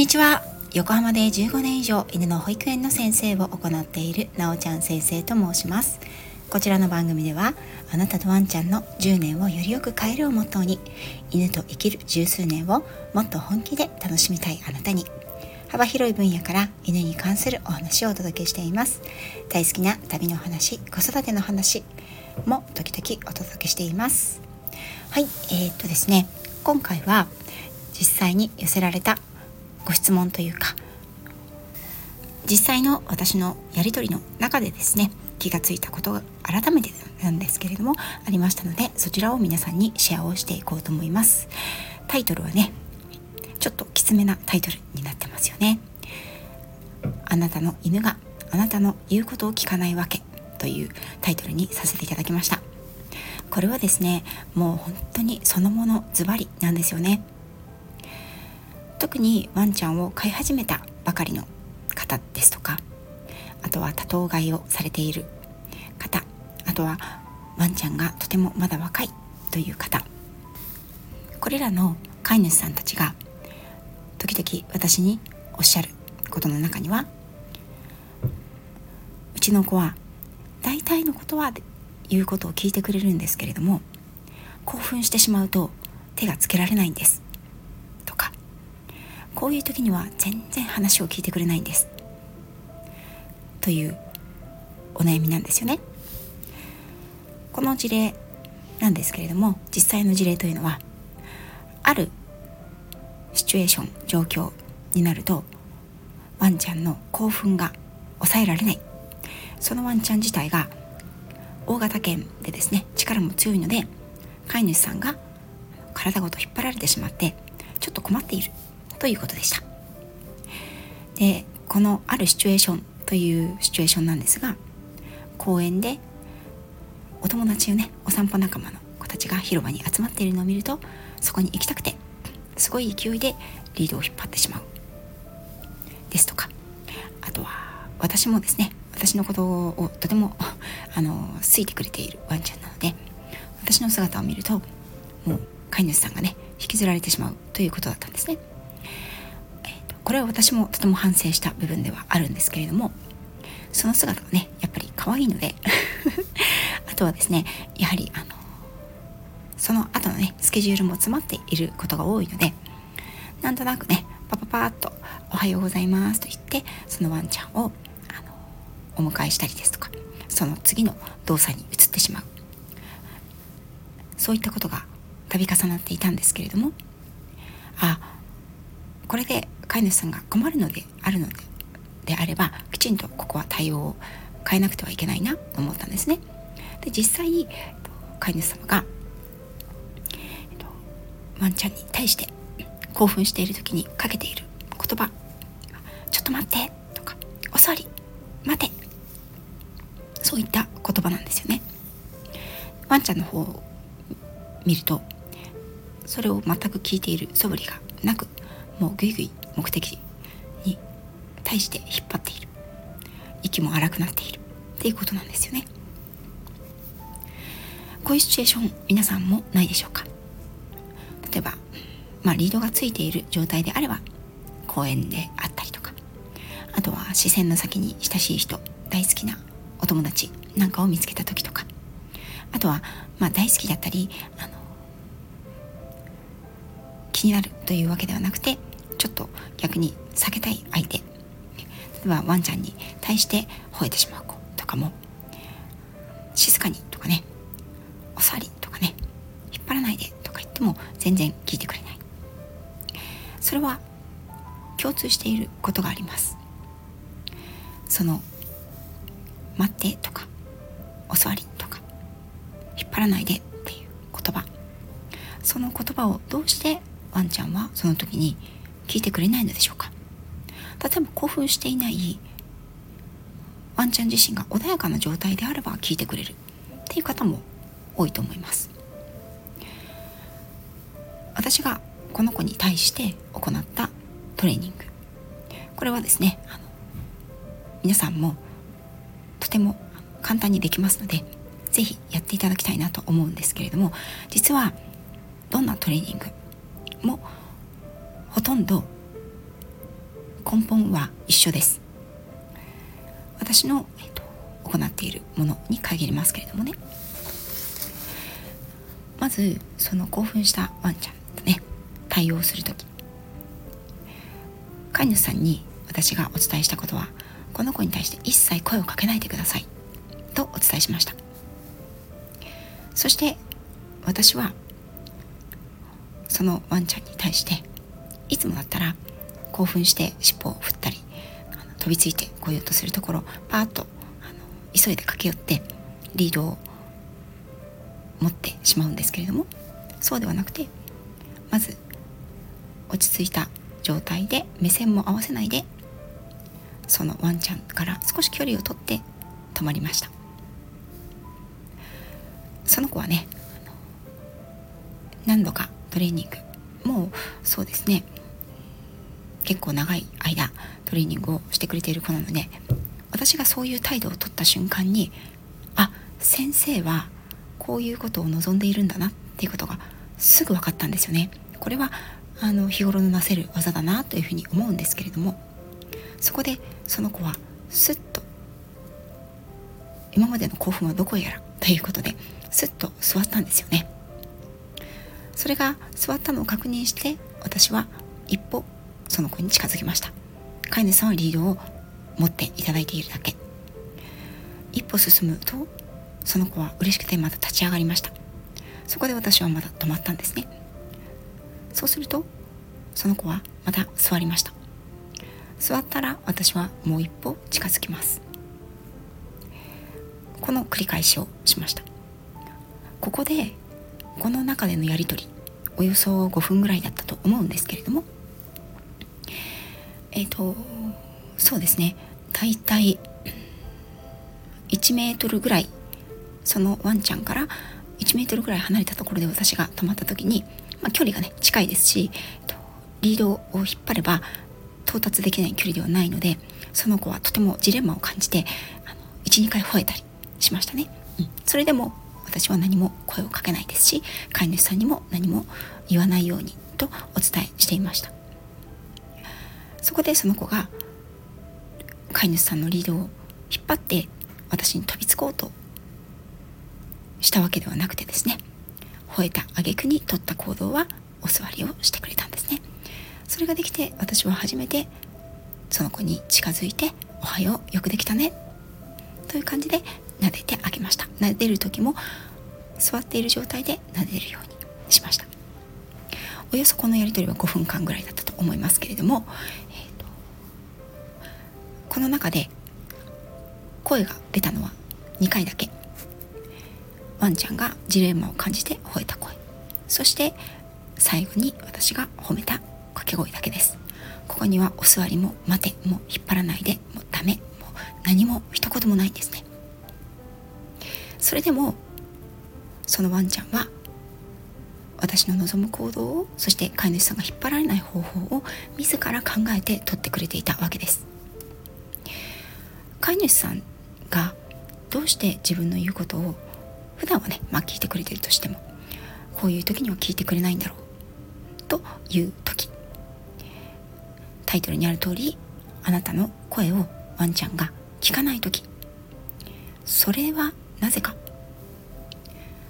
にちは。横浜で15年以上犬の保育園の先生を行っているなおちゃん先生と申します。こちらの番組ではあなたとワンちゃんの10年をよりよく変えるをモットーに犬と生きる十数年をもっと本気で楽しみたいあなたに幅広い分野から犬に関するお話をお届けしています。大好きな旅の話子育ての話も時々お届けしています。はいえー、っとですね。今回は実際に寄せられたご質問というか実際の私のやり取りの中でですね気がついたことが改めてなんですけれどもありましたのでそちらを皆さんにシェアをしていこうと思います。タイトルはねちょっときつめなタイトルになってますよね。あなたの犬があなたの言うことを聞かないわけというタイトルにさせていただきました。これはですねもう本当にそのものズバリなんですよね。特にワンちゃんを飼い始めたばかりの方ですとかあとは多頭飼いをされている方あとはワンちゃんがとてもまだ若いという方。これらの飼い主さんたちが時々私におっしゃることの中にはうちの子は大体のことは言うことを聞いてくれるんですけれども興奮してしまうと手がつけられないんです。こういう時には全然話を聞いてくれないんです。というお悩みなんですよね。この事例なんですけれども実際の事例というのはあるシチュエーション状況になるとワンちゃんの興奮が抑えられない。そのワンちゃん自体が大型犬でですね力も強いので飼い主さんが体ごと引っ張られてしまってちょっと困っている。ということでしたでこのあるシチュエーションというシチュエーションなんですが公園でお友達をねお散歩仲間の子たちが広場に集まっているのを見るとそこに行きたくてすごい勢いでリードを引っ張ってしまうですとかあとは私もですね私のことをとても あの好いてくれているワンちゃんなので私の姿を見るともう飼い主さんがね引きずられてしまうということだったんですね。これは私もとても反省した部分ではあるんですけれどもその姿がねやっぱり可愛いので あとはですねやはりあのその後のねスケジュールも詰まっていることが多いのでなんとなくねパパパーっと「おはようございます」と言ってそのワンちゃんをあのお迎えしたりですとかその次の動作に移ってしまう。そういったことが度重なっていたんですけれどもあこれで飼い主さんが困るのであるのでであればきちんとここは対応を変えなくてはいけないなと思ったんですね。で実際飼い主様が、えっと、ワンちゃんに対して興奮している時にかけている言葉「ちょっと待って」とか「お座り待て」そういった言葉なんですよね。ワンちゃんの方を見るとそれを全く聞いている素振りがなくもうぐいぐい目的に対して引っ張っている。息も荒くなっている。っていうことなんですよね。こういうシチュエーション皆さんもないでしょうか？例えば、まあ、リードがついている状態であれば公園であったりとか。あとは視線の先に親しい人大好きなお友達なんかを見つけた時とか。あとは、まあ、大好きだったりあの気になるというわけではなくてちょっと逆に避けたい相手。例えばワンちゃんに対して吠えてしまう子とかも静かにとかねお座りとかね引っ張らないでとか言っても全然聞いてくれない。それは共通していることがあります。その待ってとかお座りとか引っ張らないでっていう言葉。その言葉をどうしてワンちゃんはその時に聞いてくれないのでしょうか？例えば興奮していないワンちゃん自身が穏やかな状態であれば聞いてくれる。っていう方も多いと思います。私がこの子に対して行ったトレーニング。これはですねあの皆さんもとても簡単にできますので是非やっていただきたいなと思うんですけれども実はどんなトレーニングもほとんど根本は一緒です。私の、えーと、行っているものに限りますけれどもね。まずその興奮したワンちゃんとね対応する時。飼い主さんに私がお伝えしたことはこの子に対して一切声をかけないでください。とお伝えしました。そして私はそのワンちゃんに対していつもだったら興奮して尻尾を振ったり飛びついてこようとするところパーッとあの急いで駆け寄ってリードを持ってしまうんですけれどもそうではなくてまず落ち着いた状態で目線も合わせないでそのワンちゃんから少し距離をとって止まりました。その子はね何度かトレーニングもうそうですね結構長い間トレーニングをしてくれている子なので私がそういう態度をとった瞬間にあ先生はこういうことを望んでいるんだなっていうことがすぐ分かったんですよね。これはあの日頃のなせる技だなというふうに思うんですけれどもそこでその子はスッと今までの興奮はどこへやらということでスッと座ったんですよね。それが座ったのを確認して私は一歩その子に近づきました。飼い主さんはリードを持っていただいているだけ。一歩進むとその子は嬉しくてまた立ち上がりました。そこで私はまた止まったんですね。そうするとその子はまた座りました。座ったら私はもう一歩近づきます。この繰り返しをしました。ここでこの中でのやり取りおよそ5分ぐらいだったと思うんですけれどもえっ、ー、とそうですね。大体1メートルぐらいそのワンちゃんから1メートルぐらい離れたところで私が止まった時に、まあ、距離がね近いですしリードを引っ張れば到達できない距離ではないのでその子はとてもジレンマを感じて12回吠えたりしましたね、うん、それでも私は何も声をかけないですし飼い主さんにも何も言わないようにとお伝えしていました。そこでその子が飼い主さんのリードを引っ張って私に飛びつこうとしたわけではなくてですね吠えた挙句に取った行動はお座りをしてくれたんですね。それができて私は初めてその子に近づいて「おはようよくできたね」という感じで撫でてあげました。撫でる時も座っている状態で撫でるようにしました。およそこのやり取りは5分間ぐらいだったと思いますけれども、この中で声が出たのは2回だけ。ワンちゃんがジレンマを感じて吠えた声。そして最後に私が褒めた掛け声だけです。ここにはお座りも待ても引っ張らないでもうダメもう何も一言もないんですね。それでもそのワンちゃんは私の望む行動をそして飼い主さんが引っ張られない方法を自ら考えて取ってくれていたわけです。飼い主さんがどうして自分の言うことを普段はねまあ聞いてくれてるとしてもこういう時には聞いてくれないんだろうという時。タイトルにある通りあなたの声をワンちゃんが聞かない時。それはなぜか。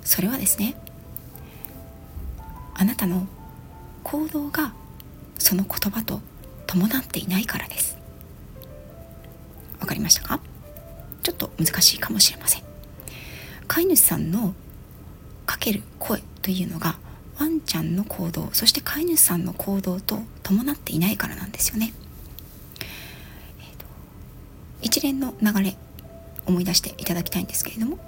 それはですねあなたの行動がその言葉と伴っていないからです。りましたか？ちょっと難しいかもしれません。飼い主さんのかける声というのがワンちゃんの行動そして飼い主さんの行動と伴っていないからなんですよね、えーと、一連の流れ思い出していただきたいんですけれども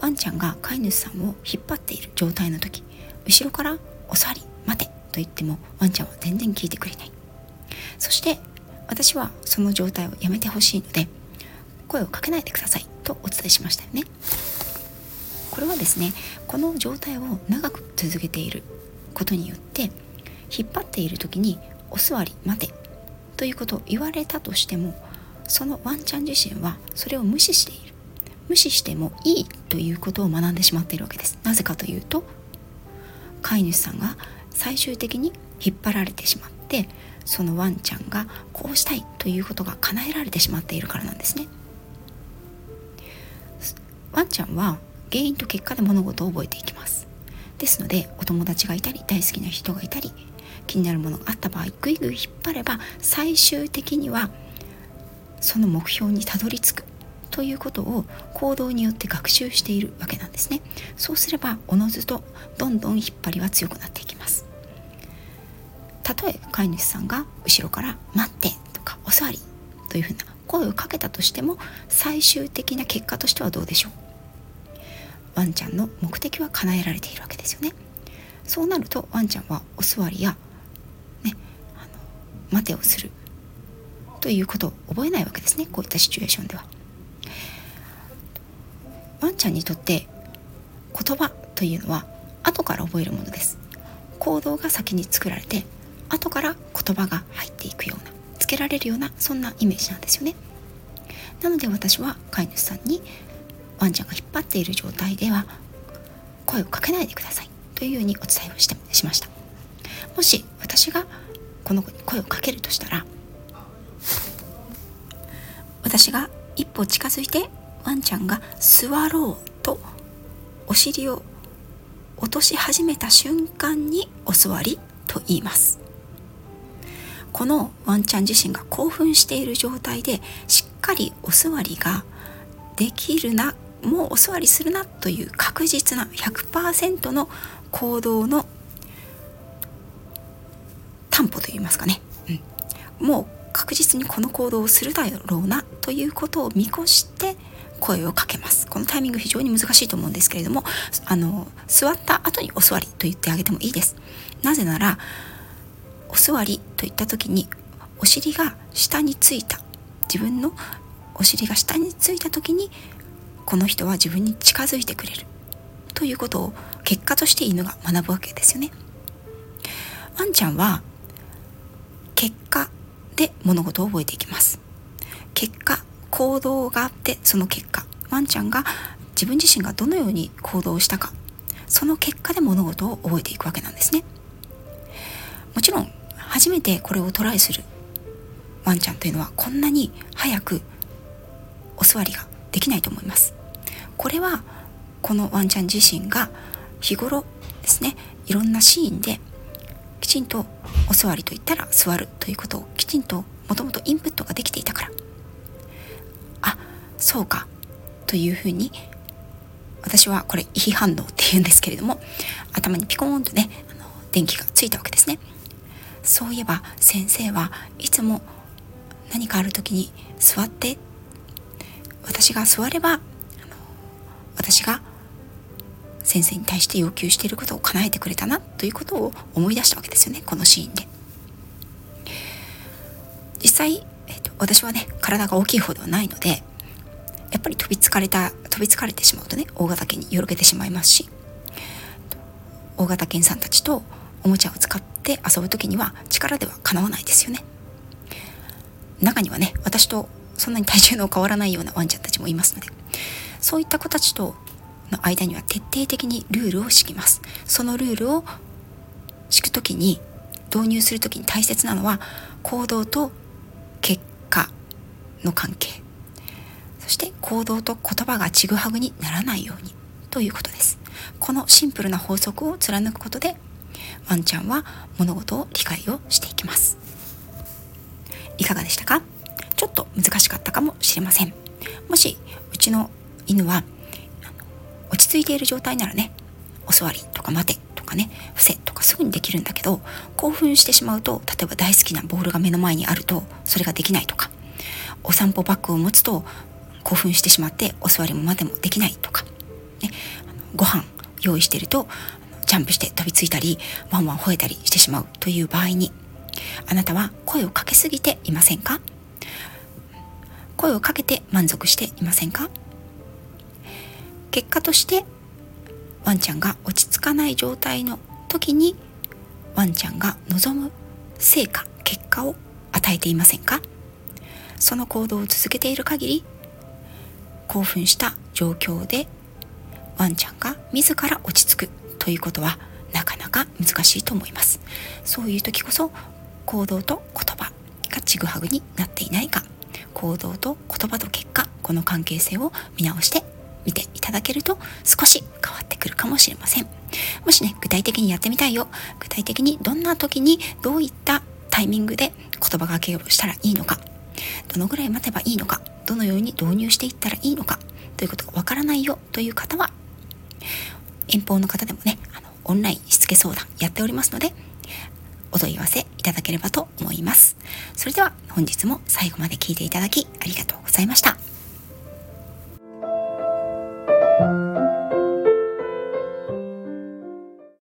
ワンちゃんが飼い主さんを引っ張っている状態の時後ろから「お座り待て」と言ってもワンちゃんは全然聞いてくれない。そして私はその状態をやめてほしいので声をかけないでくださいとお伝えしましたよね。これはですねこの状態を長く続けていることによって引っ張っている時に「お座り待て」ということを言われたとしてもそのワンちゃん自身はそれを無視している。無視してもいいということを学んでしまっているわけです。なぜかというと飼い主さんが最終的に引っ張られてしまってそのワンちゃんがこうしたいということが叶えられてしまっているからなんですね。ワンちゃんは原因と結果で物事を覚えていきます。ですのでお友達がいたり大好きな人がいたり気になるものがあった場合ぐいぐい引っ張れば最終的にはその目標にたどり着くということを行動によって学習しているわけなんですね。そうすればおのずとどんどん引っ張りは強くなっていきます。たとえ飼い主さんが後ろから「待って」とか「お座り」というふうな声をかけたとしても最終的な結果としてはどうでしょう？ワンちゃんの目的は叶えられているわけですよね。そうなるとワンちゃんはお座りやねあの待てをするということを覚えないわけですね。こういったシチュエーションでは。ワンちゃんにとって言葉というのは後から覚えるものです。行動が先に作られて後から言葉が入っていくようなつけられるようなそんなイメージなんですよね。なので私は飼い主さんにワンちゃんが引っ張っている状態では声をかけないでくださいというようにお伝えをしてしました。もし私がこの子に声をかけるとしたら私が一歩近づいてワンちゃんが座ろうとお尻を落とし始めた瞬間にお座りと言います。このワンちゃん自身が興奮している状態でしっかりお座りができるなもうお座りするなという確実な100%の行動の担保といいますかね、うん、もう確実にこの行動をするだろうなということを見越して声をかけます。このタイミング非常に難しいと思うんですけれどもあの座った後にお座りと言ってあげてもいいです。なぜならお座りといった時にお尻が下についた。自分のお尻が下についた時にこの人は自分に近づいてくれる。ということを結果として犬が学ぶわけですよね。ワンちゃんは結果で物事を覚えていきます。結果行動があってその結果。ワンちゃんが自分自身がどのように行動したか。その結果で物事を覚えていくわけなんですね。もちろん初めてこれをトライする。ワンちゃんというのはこんなに早くお座りができないと思います。これはこのワンちゃん自身が日頃ですねいろんなシーンできちんとお座りといったら座るということをきちんともともとインプットができていたから。あそうかというふうに私はこれ違反応っていうんですけれども頭にピコーンとねあの電気がついたわけですね。そういえば先生はいつも何かある時に座って私が座れば私が先生に対して要求していることを叶えてくれたなということを思い出したわけですよねこのシーンで。実際、えーと、私はね体が大きい方ではないのでやっぱり飛びつかれた飛びつかれてしまうとね大型犬によろけてしまいますし大型犬さんたちとおもちゃを使って遊ぶ時には力ではかなわないですよね。中にはね私とそんなに体重の変わらないようなワンちゃんたちもいますのでそういった子たちとの間には徹底的にルールを敷きます。そのルールを敷く時に導入する時に大切なのは行動と結果の関係。そして行動と言葉がちぐはぐにならないようにということです。このシンプルな法則を貫くことでワンちゃんは物事を理解をしていきます。いかがでしたか？ちょっと難しかったかもしれません。もしうちの犬は落ち着いている状態ならねお座りとか待てとかね伏せとかすぐにできるんだけど興奮してしまうと例えば大好きなボールが目の前にあるとそれができないとかお散歩バッグを持つと興奮してしまってお座りも待てもできないとか、ね、ご飯用意してるとジャンプして飛びついたりワンワン吠えたりしてしまうという場合にあなたは声をかけすぎていませんか？声をかけて満足していませんか？結果としてワンちゃんが落ち着かない状態の時にワンちゃんが望む成果結果を与えていませんか？その行動を続けている限り興奮した状況でワンちゃんが自ら落ち着く。ということはなかなか難しいと思います。そういう時こそ行動と言葉がちぐはぐになっていないか。行動と言葉と結果この関係性を見直してみていただけると少し変わってくるかもしれません。もしね具体的にやってみたいよ。具体的にどんな時にどういったタイミングで言葉がけをしたらいいのか。どのぐらい待てばいいのか。どのように導入していったらいいのか。ということがわからないよ。という方は遠方の方でもねあのオンラインしつけ相談やっておりますのでお問い合わせいただければと思います。それでは本日も最後まで聞いていただきありがとうございました。